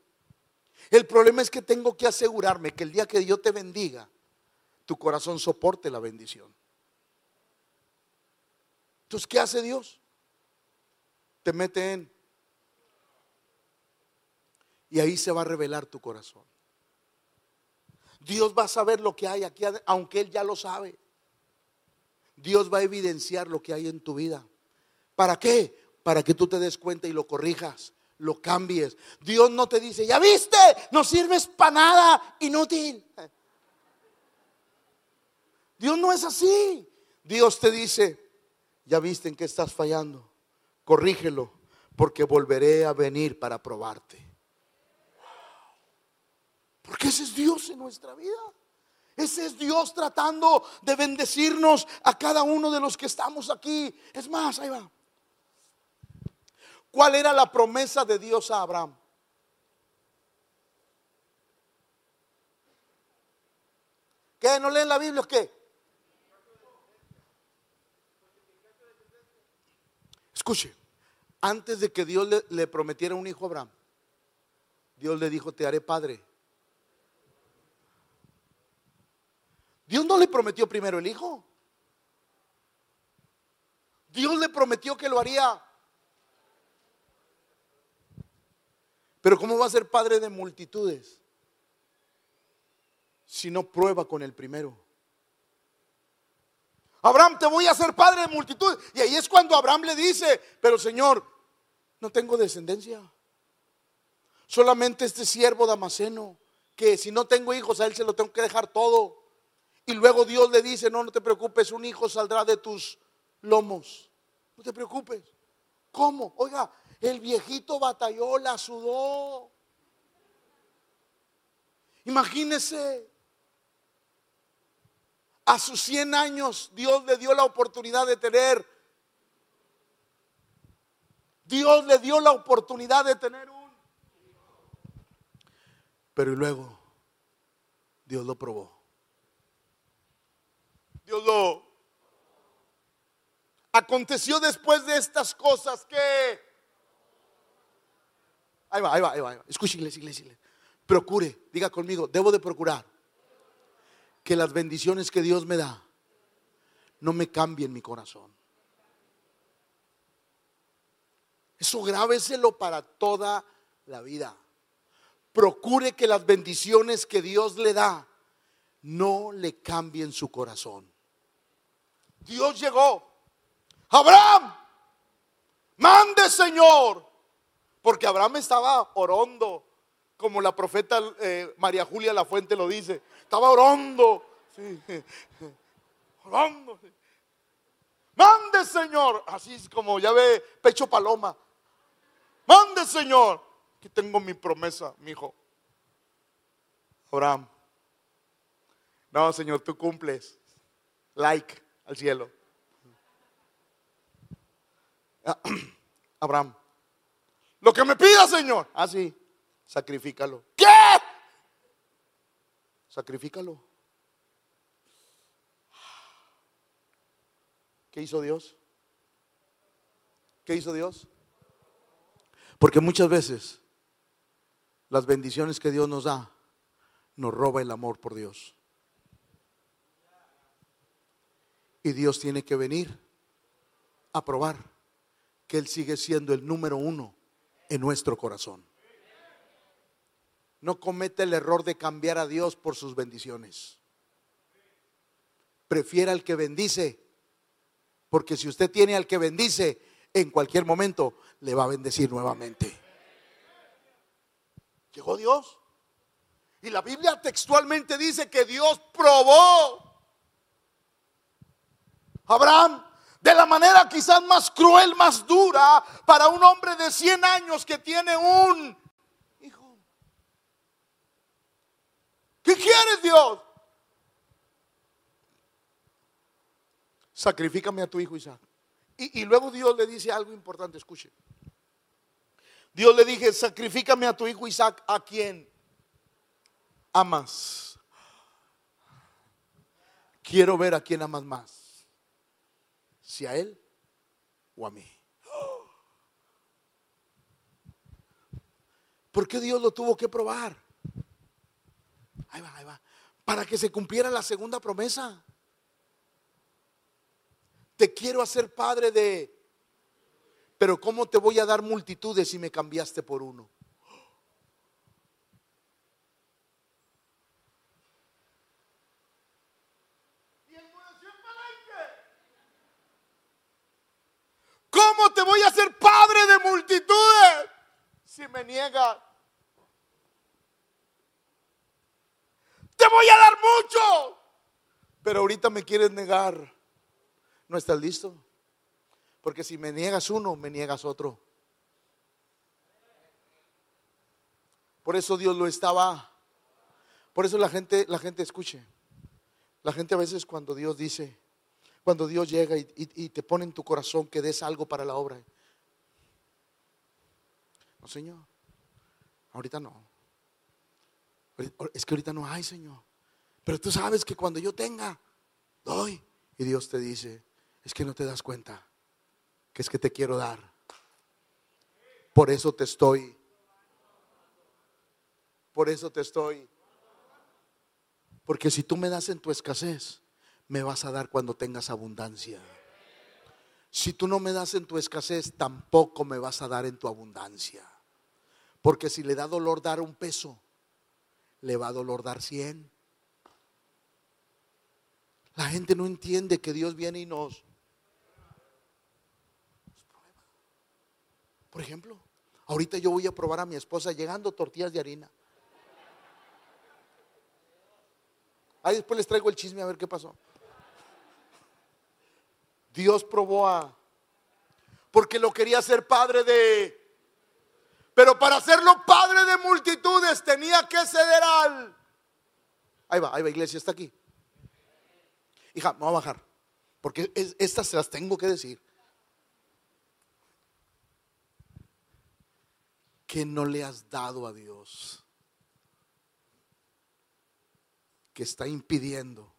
El problema es que tengo que asegurarme que el día que Dios te bendiga, tu corazón soporte la bendición. Entonces, ¿qué hace Dios? Te mete en... Y ahí se va a revelar tu corazón. Dios va a saber lo que hay aquí, aunque Él ya lo sabe. Dios va a evidenciar lo que hay en tu vida. ¿Para qué? Para que tú te des cuenta y lo corrijas, lo cambies. Dios no te dice, ya viste, no sirves para nada, inútil. Dios no es así. Dios te dice, ya viste en qué estás fallando, corrígelo, porque volveré a venir para probarte. Porque ese es Dios en nuestra vida. Ese es Dios tratando de bendecirnos a cada uno de los que estamos aquí. Es más, ahí va. ¿Cuál era la promesa de Dios a Abraham? ¿Qué? ¿No leen la Biblia o qué? Escuche, antes de que Dios le, prometiera un hijo a Abraham, Dios le dijo, te haré padre Dios no le prometió primero el hijo. Dios le prometió que lo haría. Pero ¿cómo va a ser padre de multitudes si no prueba con el primero? Abraham, te voy a hacer padre de multitudes. Y ahí es cuando Abraham le dice, pero Señor, no tengo descendencia. Solamente este siervo damaseno, que si no tengo hijos a él se lo tengo que dejar todo. Y luego Dios le dice, no, no te preocupes, un hijo saldrá de tus lomos. No te preocupes. ¿Cómo? Oiga, el viejito batalló, la sudó. Imagínese, a sus 100 años Dios le dio la oportunidad de tener. Dios le dio la oportunidad de tener un. Pero luego Dios lo probó. Dios lo aconteció después de estas cosas que Ahí va, ahí va, ahí va. Escuche, iglesia, iglesia. Procure, diga conmigo, debo de procurar que las bendiciones que Dios me da no me cambien mi corazón. Eso grábeselo para toda la vida. Procure que las bendiciones que Dios le da no le cambien su corazón. Dios llegó. Abraham, mande Señor. Porque Abraham estaba orondo, como la profeta eh, María Julia La Fuente lo dice. Estaba orondo. Sí. Orando. Mande, Señor. Así es como ya ve pecho paloma. Mande, Señor. Que tengo mi promesa, mi hijo. Abraham. No, Señor, tú cumples. Like al cielo. Abraham. Lo que me pida, Señor. Ah, sí. Sacrifícalo. ¿Qué? Sacrifícalo. ¿Qué hizo Dios? ¿Qué hizo Dios? Porque muchas veces las bendiciones que Dios nos da nos roba el amor por Dios. Y Dios tiene que venir a probar que Él sigue siendo el número uno en nuestro corazón. No cometa el error de cambiar a Dios por sus bendiciones. Prefiera al que bendice, porque si usted tiene al que bendice, en cualquier momento le va a bendecir nuevamente. Llegó Dios. Y la Biblia textualmente dice que Dios probó Abraham de la manera quizás más cruel, más dura para un hombre de 100 años que tiene un hijo. ¿Qué quieres Dios? Sacrifícame a tu hijo Isaac. Y, y luego Dios le dice algo importante, escuche. Dios le dije, sacrifícame a tu hijo Isaac, a quien amas. Quiero ver a quien amas más si a él o a mí. ¿Por qué Dios lo tuvo que probar? Ahí va, ahí va. Para que se cumpliera la segunda promesa. Te quiero hacer padre de... Pero ¿cómo te voy a dar multitudes si me cambiaste por uno? ¿Cómo te voy a ser padre de multitudes si me niegas? Te voy a dar mucho. Pero ahorita me quieres negar. ¿No estás listo? Porque si me niegas uno, me niegas otro. Por eso Dios lo estaba. Por eso la gente, la gente escuche. La gente a veces cuando Dios dice, cuando Dios llega y, te pone en tu corazón que des algo para la obra. No, Señor, ahorita no. Es que ahorita no hay, Señor. Pero tú sabes que cuando yo tenga, doy. Y Dios te dice, es que no te das cuenta, que es que te quiero dar. Por eso te estoy. Por eso te estoy. Porque si tú me das en tu escasez, me vas a dar cuando tengas abundancia. Si tú no me das en tu escasez, tampoco me vas a dar en tu abundancia. Porque si le da dolor dar un peso, le va a dolor dar cien. La gente no entiende que Dios viene y nos... Por ejemplo, ahorita yo voy a probar a mi esposa llegando tortillas de harina. Ahí después les traigo el chisme a ver qué pasó. Dios probó a... Porque lo quería ser padre de... Pero para hacerlo padre de multitudes tenía que ceder al... Ahí va, ahí va, iglesia, está aquí. Hija, me voy a bajar. Porque estas se las tengo que decir. Que no le has dado a Dios. Que está impidiendo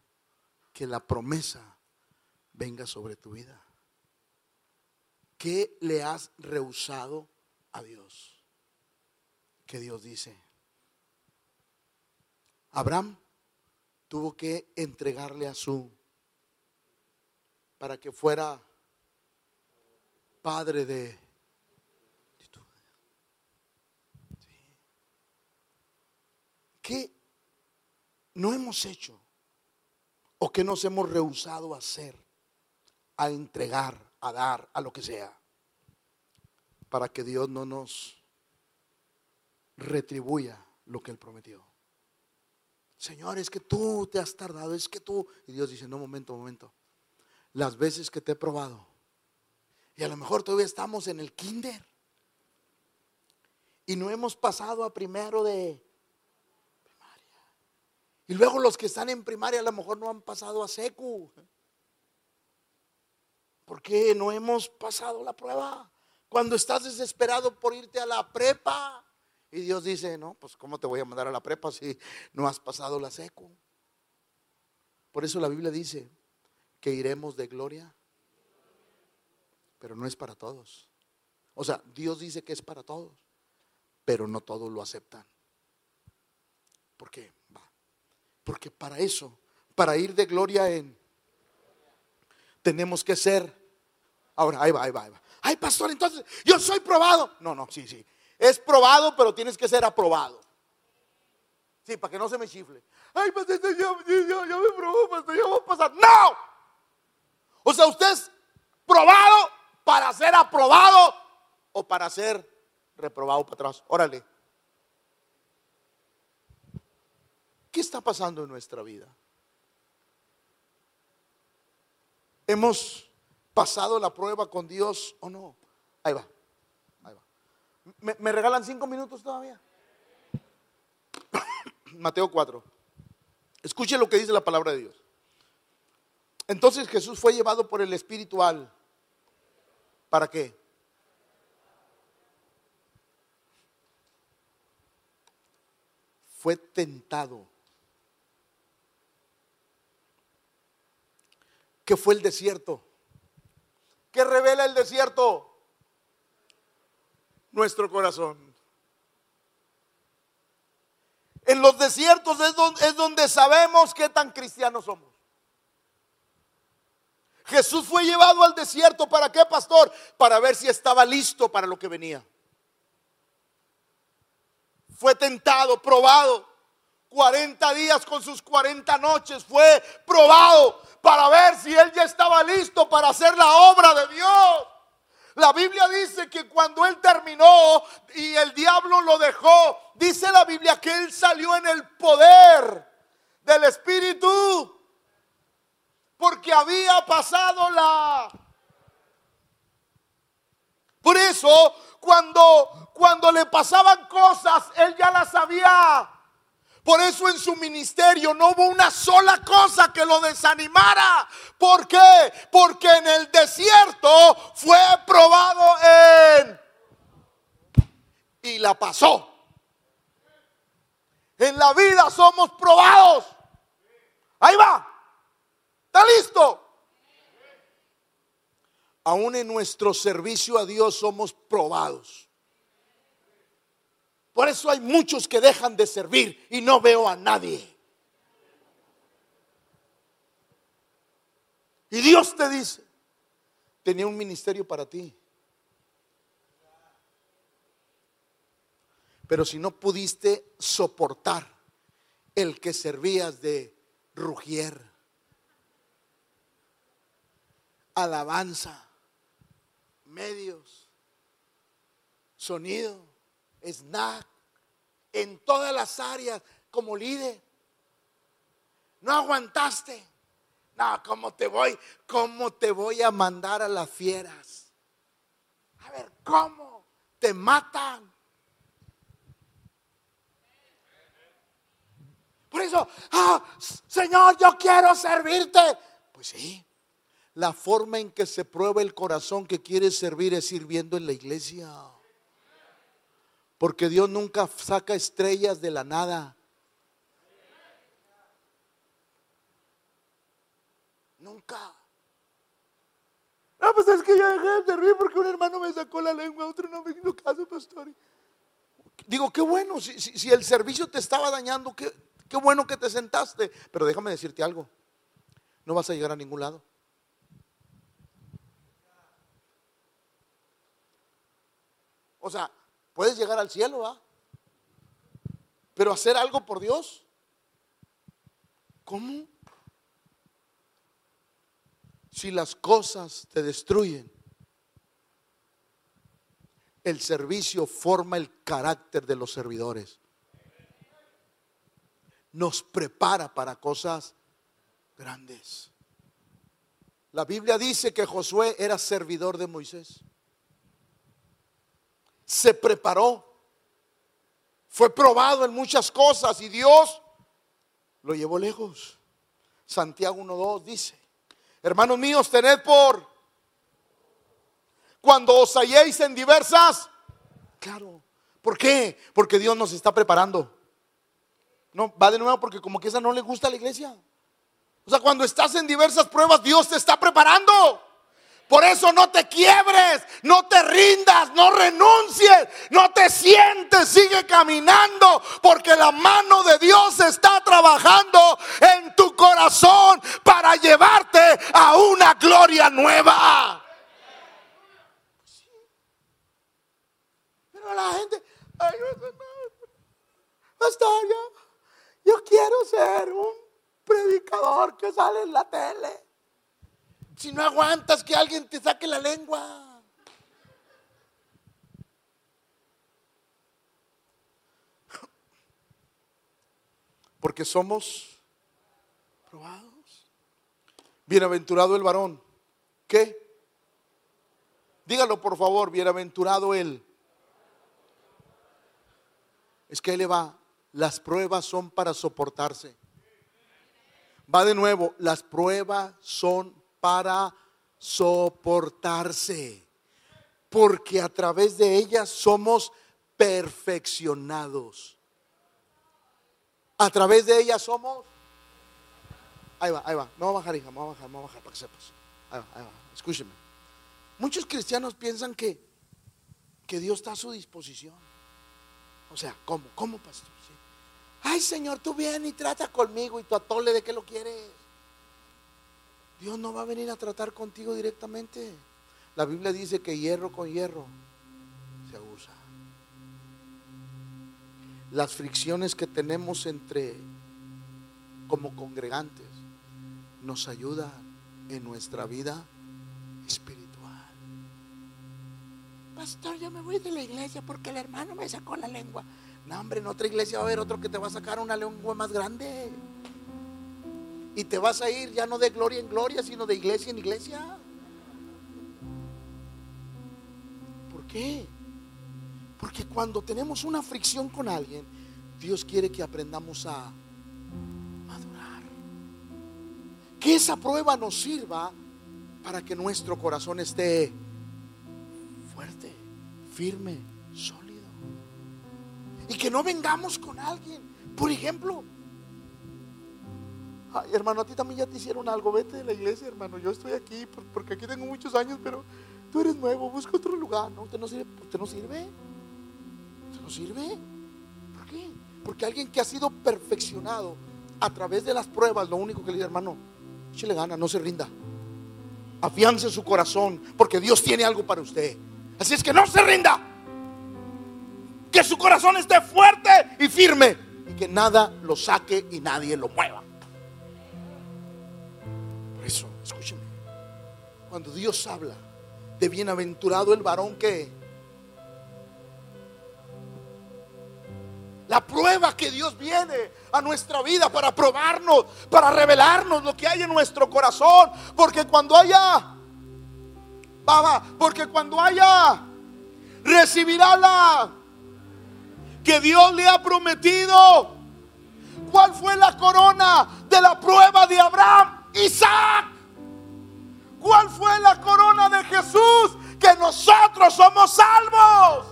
que la promesa venga sobre tu vida. ¿Qué le has rehusado a Dios? Que Dios dice. Abraham tuvo que entregarle a su para que fuera padre de ¿Qué no hemos hecho o que nos hemos rehusado a hacer, a entregar, a dar, a lo que sea, para que Dios no nos retribuya lo que Él prometió? Señor, es que tú te has tardado, es que tú... Y Dios dice, no, momento, momento las veces que te he probado. Y a lo mejor todavía estamos en el kinder. Y no hemos pasado a primero de primaria. Y luego los que están en primaria a lo mejor no han pasado a secu. Porque no hemos pasado la prueba. Cuando estás desesperado por irte a la prepa. Y Dios dice, no, pues ¿cómo te voy a mandar a la prepa si no has pasado la secu? Por eso la Biblia dice, que iremos de gloria, pero no es para todos. O sea, Dios dice que es para todos, pero no todos lo aceptan. ¿Por qué? Porque para eso, para ir de gloria en, tenemos que ser. Ahora, ahí va, ahí va, ahí va. Ay, pastor, entonces yo soy probado. No, no, sí, sí. Es probado, pero tienes que ser aprobado. Sí, para que no se me chifle. Ay, pastor, ya, me probó, pastor, ya va a pasar. ¡No! O sea, usted es probado para ser aprobado o para ser reprobado para atrás. Órale. ¿Qué está pasando en nuestra vida? ¿Hemos pasado la prueba con Dios o no? Ahí va. Ahí va. ¿Me, regalan cinco minutos todavía? Mateo 4. Escuche lo que dice la palabra de Dios. Entonces Jesús fue llevado por el espiritual. ¿Para qué? Fue tentado. ¿Qué fue el desierto? ¿Qué revela el desierto? Nuestro corazón. En los desiertos es donde, es donde sabemos qué tan cristianos somos. Jesús fue llevado al desierto. ¿Para qué, pastor? Para ver si estaba listo para lo que venía. Fue tentado, probado. 40 días con sus 40 noches fue probado para ver si él ya estaba listo para hacer la obra de Dios. La Biblia dice que cuando él terminó y el diablo lo dejó, dice la Biblia que él salió en el poder del Espíritu porque había pasado la... Por eso, cuando, cuando le pasaban cosas, él ya las sabía. Por eso en su ministerio no hubo una sola cosa que lo desanimara. ¿Por qué? Porque en el desierto fue probado en... Y la pasó. En la vida somos probados. Ahí va. ¿Está listo? Aún en nuestro servicio a Dios somos probados. Por eso hay muchos que dejan de servir y no veo a nadie. Y Dios te dice, tenía un ministerio para ti. Pero si no pudiste soportar el que servías de rugier, alabanza, medios, sonido, snack, en todas las áreas como líder. No aguantaste. No, ¿cómo te voy? ¿Cómo te voy a mandar a las fieras? A ver, ¿cómo? Te matan. Por eso, ah, Señor, yo quiero servirte. Pues sí, la forma en que se prueba el corazón que quiere servir es sirviendo en la iglesia. Porque Dios nunca saca estrellas de la nada. Nunca. No, pues es que yo dejé de servir porque un hermano me sacó la lengua, otro no me hizo caso, pastor. Digo, qué bueno, si, si, el servicio te estaba dañando, qué, qué bueno que te sentaste. Pero déjame decirte algo, no vas a llegar a ningún lado. O sea, puedes llegar al cielo, ¿va? Pero hacer algo por Dios, ¿cómo? si las cosas te destruyen, el servicio forma el carácter de los servidores. Nos prepara para cosas grandes. La Biblia dice que Josué era servidor de Moisés. Se preparó. Fue probado en muchas cosas y Dios lo llevó lejos. Santiago 1.2 dice, Hermanos míos, tened por cuando os halléis en diversas. Claro. ¿Por qué? Porque Dios nos está preparando. No, va de nuevo porque como que esa no le gusta a la iglesia. O sea, cuando estás en diversas pruebas, Dios te está preparando. Por eso no te quiebres, no te rindas, no renuncies, no te sientes, sigue caminando, porque la mano de Dios está trabajando en tu corazón para llevarte a una gloria nueva. Pero la gente, ay, yo, yo quiero ser un predicador que sale en la tele. Si no aguantas que alguien te saque la lengua. Porque somos probados. Bienaventurado el varón. ¿Qué? Dígalo por favor, bienaventurado él. Es que él le va. Las pruebas son para soportarse. Va de nuevo, las pruebas son para soportarse, porque a través de ellas somos perfeccionados. A través de ellas somos... Ahí va, ahí va, me voy a bajar, hija, me voy a bajar, me voy a bajar para que sepas. Ahí va, ahí va, escúcheme. Muchos cristianos piensan que, que Dios está a su disposición. O sea, ¿cómo? ¿Cómo, pastor? Ay, Señor, tú vienes y trata conmigo y tu atole de qué lo quieres. Dios no va a venir a tratar contigo directamente. La Biblia dice que hierro con hierro se usa. Las fricciones que tenemos entre como congregantes nos ayudan en nuestra vida espiritual. Pastor, yo me voy de la iglesia porque el hermano me sacó la lengua. No, hombre, en otra iglesia va a haber otro que te va a sacar una lengua más grande. Y te vas a ir ya no de gloria en gloria, sino de iglesia en iglesia. ¿Por qué? Porque cuando tenemos una fricción con alguien, Dios quiere que aprendamos a madurar. Que esa prueba nos sirva para que nuestro corazón esté fuerte, firme, sólido. Y que no vengamos con alguien. Por ejemplo, Ay, hermano, a ti también ya te hicieron algo. Vete de la iglesia, hermano. Yo estoy aquí porque aquí tengo muchos años, pero tú eres nuevo. Busca otro lugar. No, usted no sirve. Usted no sirve. Usted no sirve. ¿Por qué? Porque alguien que ha sido perfeccionado a través de las pruebas, lo único que le dice, hermano, le gana, no se rinda. Afiance su corazón, porque Dios tiene algo para usted. Así es que no se rinda. Que su corazón esté fuerte y firme. Y que nada lo saque y nadie lo mueva. Escúcheme. Cuando Dios habla de bienaventurado el varón que La prueba que Dios viene a nuestra vida para probarnos, para revelarnos lo que hay en nuestro corazón. Porque cuando haya, Baba, porque cuando haya, recibirá la que Dios le ha prometido. ¿Cuál fue la corona de la prueba de Abraham? Isaac. ¿Cuál fue la corona de Jesús? Que nosotros somos salvos.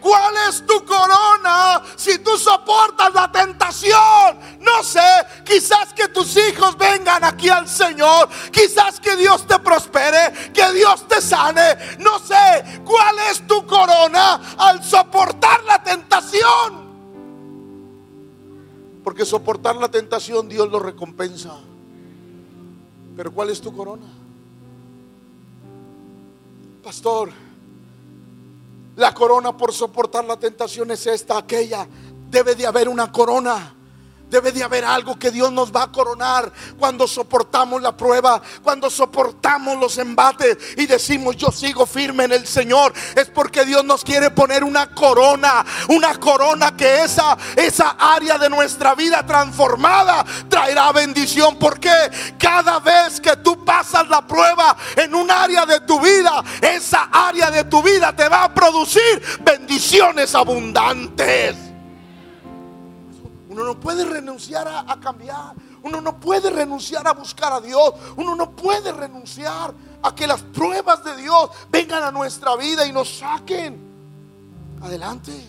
¿Cuál es tu corona si tú soportas la tentación? No sé, quizás que tus hijos vengan aquí al Señor, quizás que Dios te prospere, que Dios te sane. No sé, ¿cuál es tu corona al soportar la tentación? Porque soportar la tentación Dios lo recompensa. Pero ¿cuál es tu corona? Pastor, la corona por soportar la tentación es esta, aquella. Debe de haber una corona. Debe de haber algo que Dios nos va a coronar cuando soportamos la prueba, cuando soportamos los embates y decimos yo sigo firme en el Señor. Es porque Dios nos quiere poner una corona, una corona que esa, esa área de nuestra vida transformada traerá bendición. Porque cada vez que tú pasas la prueba en un área de tu vida, esa área de tu vida te va a producir bendiciones abundantes. Uno no puede renunciar a, cambiar. Uno no puede renunciar a buscar a Dios. Uno no puede renunciar a que las pruebas de Dios vengan a nuestra vida y nos saquen. Adelante.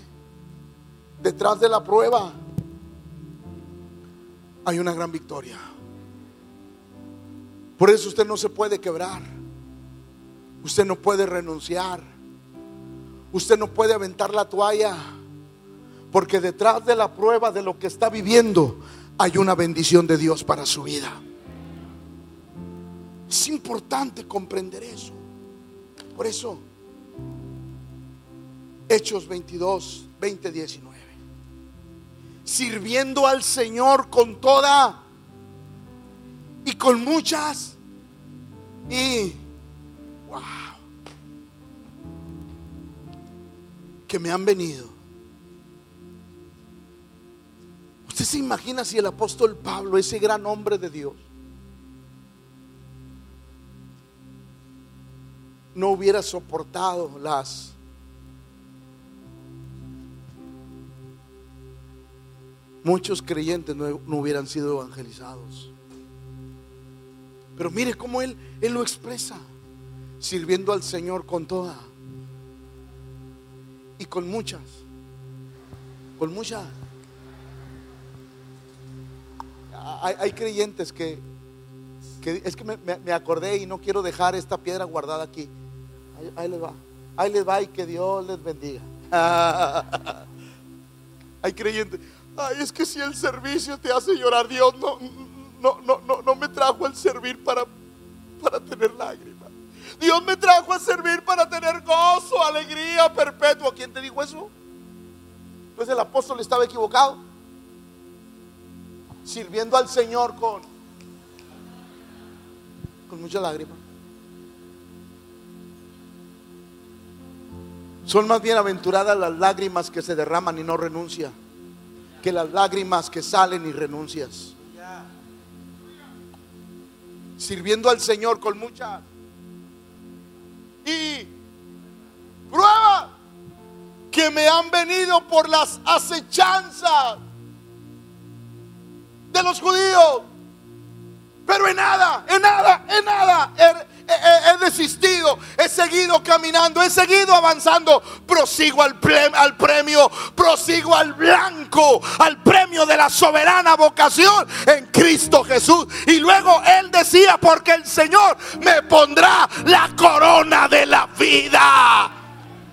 Detrás de la prueba hay una gran victoria. Por eso usted no se puede quebrar. Usted no puede renunciar. Usted no puede aventar la toalla. Porque detrás de la prueba de lo que está viviendo hay una bendición de Dios para su vida. Es importante comprender eso. Por eso, Hechos 22, 20, 19. Sirviendo al Señor con toda y con muchas y wow que me han venido ¿Usted se imagina si el apóstol Pablo, ese gran hombre de Dios, no hubiera soportado las muchos creyentes no, hubieran sido evangelizados. Pero mire cómo él, él lo expresa, sirviendo al Señor con toda y con muchas, con muchas hay, creyentes que, es que me, acordé y no quiero dejar esta piedra guardada aquí. Ahí, les va. Ahí les va y que Dios les bendiga. hay creyentes. Ay, es que si el servicio te hace llorar, Dios no, no, no, no, me trajo el servir para, para tener lágrimas. Dios me trajo a servir para tener gozo, alegría perpetua. ¿Quién te dijo eso? Pues el apóstol estaba equivocado sirviendo al Señor con, con mucha lágrima. Son más bienaventuradas las lágrimas que se derraman y no renuncia que las lágrimas que salen y renuncias. Sirviendo al Señor con mucha y prueba que me han venido por las acechanzas de los judíos. Pero en nada, en nada, en nada he, desistido, he seguido caminando, he seguido avanzando. Prosigo al, al premio, prosigo al blanco, al premio de la soberana vocación en Cristo Jesús. Y luego él decía, porque el Señor me pondrá la corona de la vida.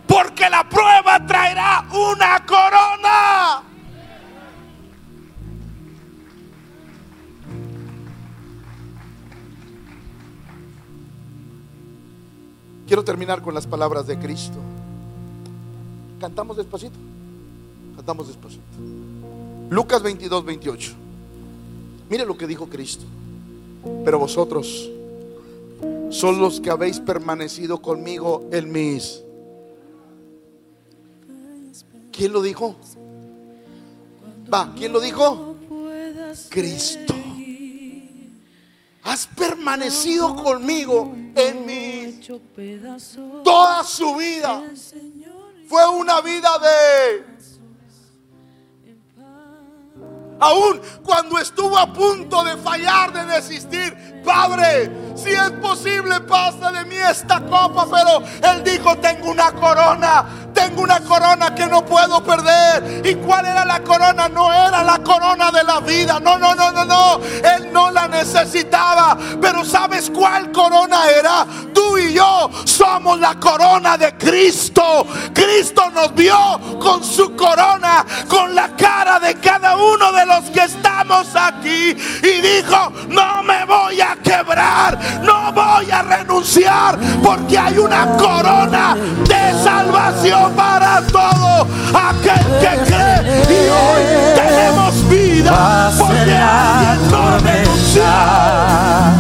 Porque la prueba traerá una corona. Quiero terminar con las palabras de Cristo. Cantamos despacito. Cantamos después. Lucas 22, 28. Mire lo que dijo Cristo. Pero vosotros son los que habéis permanecido conmigo en mis. ¿Quién lo dijo? Va, ¿quién lo dijo? Cristo. Has permanecido conmigo en mi toda su vida. Fue una vida de aún cuando estuvo a punto de fallar, de desistir, Padre, si es posible, pasa de mí esta copa, pero Él dijo, tengo una corona, tengo una corona que no puedo perder. ¿Y cuál era la corona? No era la corona de la vida, no, no, no, no, no, Él no la necesitaba, pero ¿sabes cuál corona era? Tú y yo somos la corona de Cristo. Cristo nos vio con su corona, con la cara de cada uno de los que estamos aquí y dijo, no me voy a quebrar, no voy a renunciar porque hay una corona de salvación para todo aquel que cree. Y hoy tenemos vida porque alguien no renuncia.